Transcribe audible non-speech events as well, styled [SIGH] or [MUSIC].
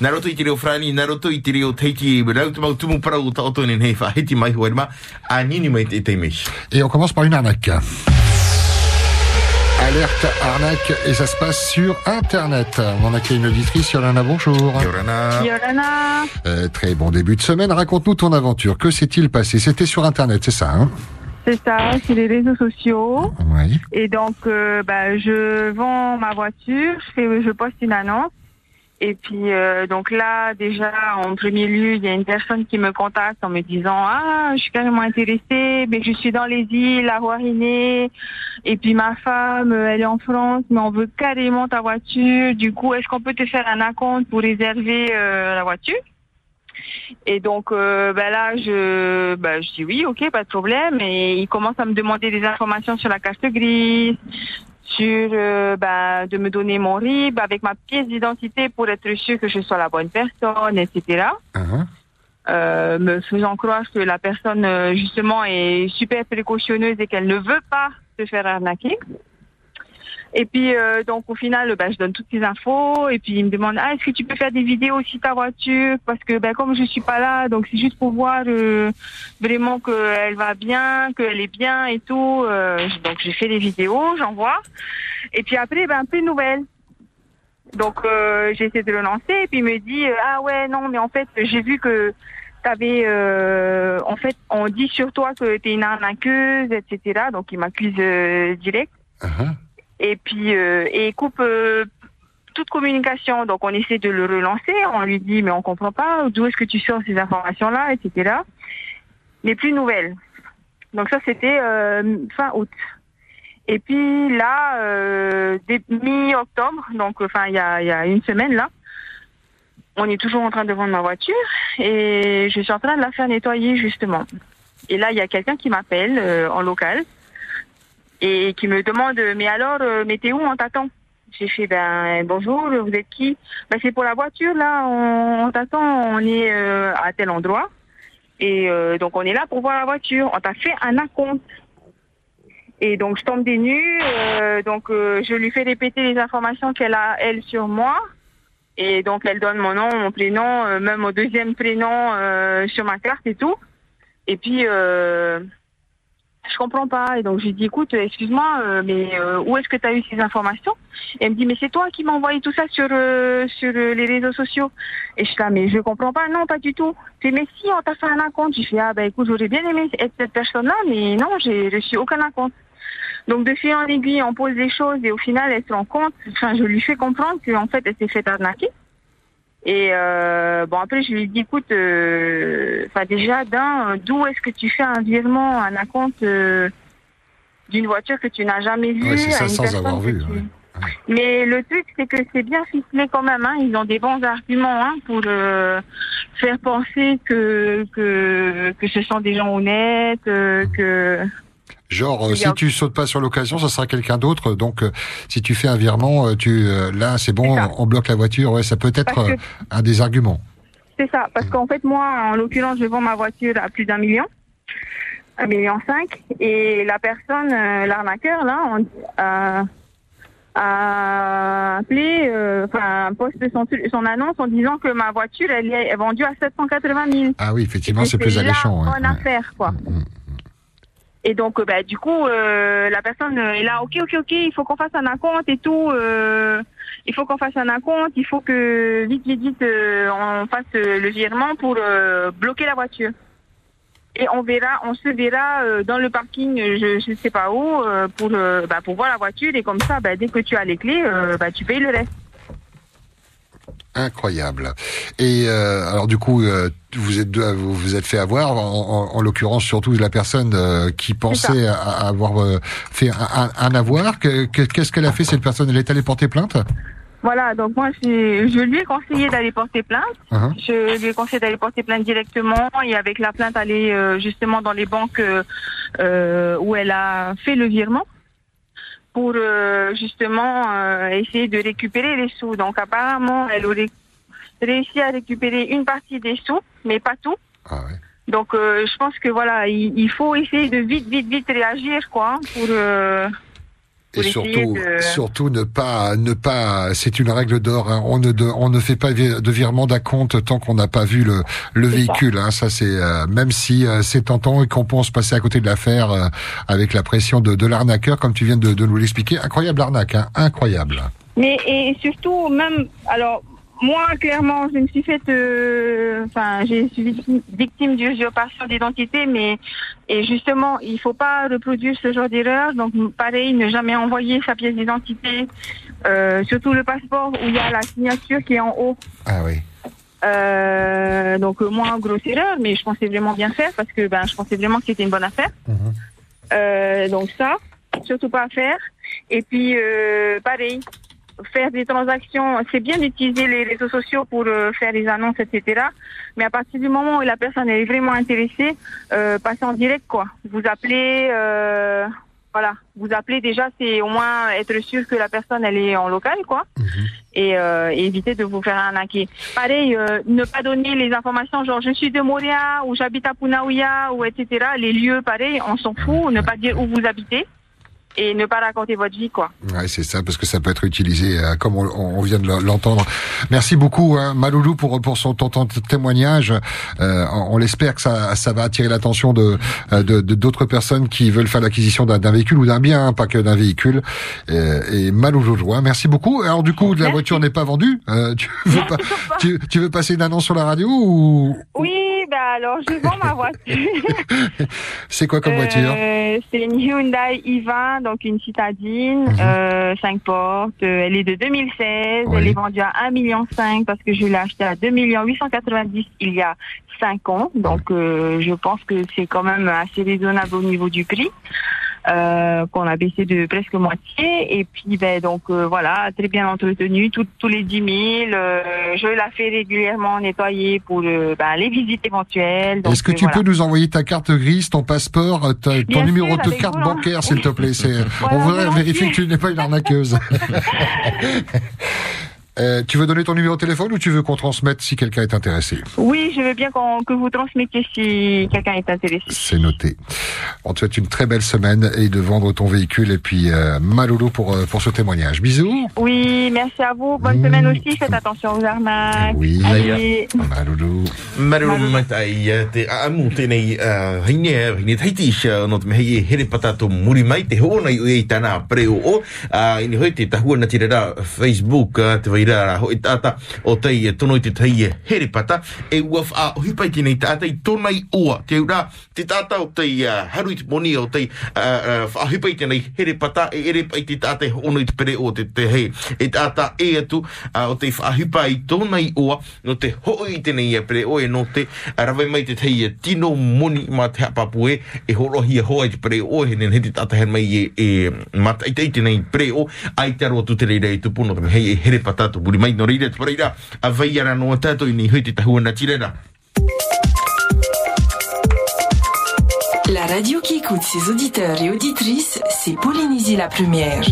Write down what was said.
Naroto i te reo naroto i te reo teiti, rau te mau tumu para o taoto ni nei whahiti mai a nini mai te te mish. Et on commence par une arnaque. Alerte arnaque et ça se passe sur Internet. On accueille une auditrice, Yolana, bonjour. Yorana. Yorana, Euh, très bon début de semaine. Raconte-nous ton aventure. Que s'est-il passé? C'était sur Internet, c'est ça hein? C'est ça, c'est les réseaux sociaux. Oui. Et donc, euh, bah, je vends ma voiture, je, fais, je poste une annonce. Et puis, euh, donc là, déjà, en premier lieu, il y a une personne qui me contacte en me disant « Ah, je suis carrément intéressée, mais je suis dans les îles, à Rouariné, et puis ma femme, euh, elle est en France, mais on veut carrément ta voiture. Du coup, est-ce qu'on peut te faire un acompte pour réserver euh, la voiture ?» Et donc euh, ben là, je, ben, je dis oui, ok, pas de problème. Et il commence à me demander des informations sur la carte grise, sur euh, ben, de me donner mon RIB avec ma pièce d'identité pour être sûr que je sois la bonne personne, etc. Uhum. Euh, me faisant croire que la personne euh, justement est super précautionneuse et qu'elle ne veut pas se faire arnaquer. Et puis euh, donc au final, ben, je donne toutes ces infos et puis il me demande ah est-ce que tu peux faire des vidéos aussi ta voiture? Parce que ben comme je suis pas là donc c'est juste pour voir euh, vraiment qu'elle va bien, qu'elle est bien et tout. Euh, donc j'ai fait des vidéos, j'envoie et puis après ben plus de nouvelles. Donc euh, j'ai essayé de le lancer et puis il me dit euh, ah ouais non mais en fait j'ai vu que t'avais euh, en fait on dit sur toi que t'es une arnaqueuse etc donc il m'accuse direct Uhum. Et puis euh, et coupe euh, toute communication. Donc on essaie de le relancer. On lui dit mais on comprend pas. D'où est-ce que tu sors ces informations là etc mais plus nouvelles. Donc ça c'était euh, fin août. Et puis là euh, mi-octobre donc enfin il y a, y a une semaine là on est toujours en train de vendre ma voiture. Et je suis en train de la faire nettoyer justement. Et là il y a quelqu'un qui m'appelle euh, en local et qui me demande mais alors euh, mais t'es où on t'attend? J'ai fait ben bonjour vous êtes qui? Ben c'est pour la voiture là on, on t'attend on est euh, à tel endroit. Et euh, donc on est là pour voir la voiture. On t'a fait un acompte. Et donc je tombe des nues euh, donc euh, je lui fais répéter les informations qu'elle a elle sur moi. Et donc elle donne mon nom mon prénom euh, même mon deuxième prénom sur ma carte et tout. Et puis je comprends pas. Et donc, j'ai dit, écoute, euh, excuse-moi, euh, mais euh, où est-ce que tu as eu ces informations? Et elle me dit, mais c'est toi qui m'as envoyé tout ça sur euh, sur euh, les réseaux sociaux. Et je suis là, mais je comprends pas. Non, pas du tout. C'est mais si, on t'a fait un acompte. J'ai fait, ah ben écoute, j'aurais bien aimé être cette personne-là, mais non, j'ai reçu aucun acompte. Donc, de fil en aiguille, on pose des choses et au final, elle se rend compte, enfin, je lui fais comprendre qu'en fait, elle s'est fait arnaquer. Et euh, bon après je lui ai dit écoute, euh, enfin déjà d'un, d'où est-ce que tu fais un virement, un acompte euh, d'une voiture que tu n'as jamais vue Ouais, à ça, une sans avoir vu, tu- ouais. Mais le truc c'est que c'est bien ficelé quand même. Hein. Ils ont des bons arguments hein, pour euh, faire penser que, que que ce sont des gens honnêtes, euh, que Genre, euh, si tu sautes pas sur l'occasion, ça sera quelqu'un d'autre. Donc, euh, si tu fais un virement, euh, tu là, c'est bon, C'est on bloque la voiture. Ouais, ça peut être que- un des arguments. C'est ça, parce qu'en fait, moi, en l'occurrence, je vends ma voiture à plus d'un million, un million cinq, et la personne, euh, l'arnaqueur, là, on, a, a appelé, euh, enfin, poste son, son annonce en disant que ma voiture, elle est vendue à 780 000. Ah oui, effectivement, c'est plus alléchant. ouais, bonne ouais. affaire, quoi. Mm. Et donc, euh, bah, du coup, euh, la personne euh, est là, ok, ok, ok, il faut qu'on fasse un acompte et tout. euh, il faut qu'on fasse un acompte, il faut que vite, vite, vite, euh, on fasse euh, le virement pour bloquer la voiture. Et on verra, on se verra dans le parking, je ne sais pas où, pour bah, pour voir la voiture et comme ça, bah, dès que tu as les clés, bah, tu payes le reste. Incroyable. Et alors du coup, vous êtes deux- vous vous êtes fait avoir, en, en- en l'occurrence surtout la personne euh, qui pensait à, à avoir euh, fait un, un- avoir. Que- que- Qu'est-ce qu'elle a fait cette personne? Elle est allée porter plainte? Voilà, donc moi, je, lui ai conseillé d'aller porter plainte. Hein Je lui ai conseillé d'aller porter plainte directement et avec la plainte aller euh, justement dans les banques euh, euh, où elle a fait le virement pour euh, justement euh, essayer de récupérer les sous. Donc apparemment, elle aurait réussi à récupérer une partie des sous, mais pas tout. Ah ouais. Donc euh, je pense que voilà, il, il faut essayer de vite, vite, vite réagir quoi, hein, pour euh, Et surtout, surtout ne pas, ne pas, c'est une règle d'or. Hein. On ne, on ne fait pas de virement d'acompte tant qu'on n'a pas vu le, le véhicule. Ça, hein. ça c'est euh, même si c'est tentant et qu'on pense passer à côté de l'affaire avec la pression de, de l'arnaqueur, comme tu viens de, de nous l'expliquer. Incroyable arnaque, hein. incroyable. Mais et surtout même, alors moi, clairement, je me suis faite, euh, enfin, j'ai suis victime d'usurpation d'identité, mais et justement, il faut pas reproduire ce genre d'erreur. Donc, pareil, ne jamais envoyer sa pièce d'identité, euh, surtout le passeport où il y a la signature qui est en haut. Ah oui. Euh, donc moi, grosse erreur, mais je pensais vraiment bien faire parce que ben, je pensais vraiment que c'était une bonne affaire. Euh, donc ça, surtout pas à faire. Et puis, euh, pareil, faire des transactions, c'est bien d'utiliser les réseaux sociaux pour euh, faire des annonces, etc. Mais à partir du moment où la personne est vraiment intéressée, euh, passez en direct, quoi. Vous appelez, euh, voilà, vous appelez déjà, c'est au moins être sûr que la personne elle est en local, quoi, mhm. et, euh, éviter de vous faire arnaquer. Pareil, euh, ne pas donner les informations genre je suis de Moria ou j'habite à Punaouia ou etc. Les lieux, pareil, on s'en fout. Ne pas dire où vous habitez et ne pas raconter votre vie, quoi. Ouais, c'est ça, parce que ça peut être utilisé, euh, comme on, on, vient de l'entendre. Merci beaucoup, hein, Maloulou, pour pour son ton, témoignage. Euh, on, l'espère que ça, ça va attirer l'attention de euh, de d'autres personnes qui veulent faire l'acquisition d'un véhicule ou d'un bien, hein, pas que d'un véhicule. Euh, et Maloulou, hein, merci beaucoup. Alors du coup, la voiture n'est pas vendue. tu veux pas, tu, tu, veux passer une annonce sur la radio ou Oui, ben alors je vends ma voiture. [LAUGHS] c'est quoi comme voiture C'est une Hyundai i20 donc une citadine, euh, 5 portes. Euh, elle est de 2016. Elle est vendue à 1,5 million parce que je l'ai achetée à 2 890 il y a 5 ans. Donc euh, je pense que c'est quand même assez raisonnable au niveau du prix euh, qu'on a baissé de presque moitié. Et puis, ben, donc euh, voilà, très bien entretenu, tous les 10 000. Euh, je la fais régulièrement nettoyer pour euh, ben, les visites éventuelles. Est-ce que tu peux nous envoyer ta carte grise, ton passeport, ton numéro de carte bancaire, s'il te plaît [LAUGHS] On voudrait vérifier que tu n'es pas une arnaqueuse. [LAUGHS] Euh, tu veux donner ton numéro de téléphone ou tu veux qu'on transmette si quelqu'un est intéressé Oui, je veux bien que vous transmettiez si quelqu'un est intéressé. C'est noté. On te souhaite une très belle semaine et de vendre ton véhicule et puis euh, Malolo pour, euh, pour ce témoignage. Bisous. Oui, merci à vous. Bonne semaine aussi. Faites attention aux arnaques. Oui. Allez. Malolo. Malolo matai i rā rā hoi tāta o te e tono i te tei e here e uaf a pai tēnei tāta i tonai ua. Te ura te tāta o te haru i te moni o te uh, uh, a tēnei heripata e ere pai te tāta e ono i te pere o te te hei. E tāta e atu uh, o te a hupai tonai ua no te hoi i tēnei e pere o e no te uh, rawai mai te tei e tino moni ma te hapapu e e horohi e hoa i te pere o he nene he te tāta hen mai e, mata i tei tēnei pere o ai te aro atu te no tupuno hei e herepata La radio qui écoute ses auditeurs et auditrices, c'est Polynésie la première.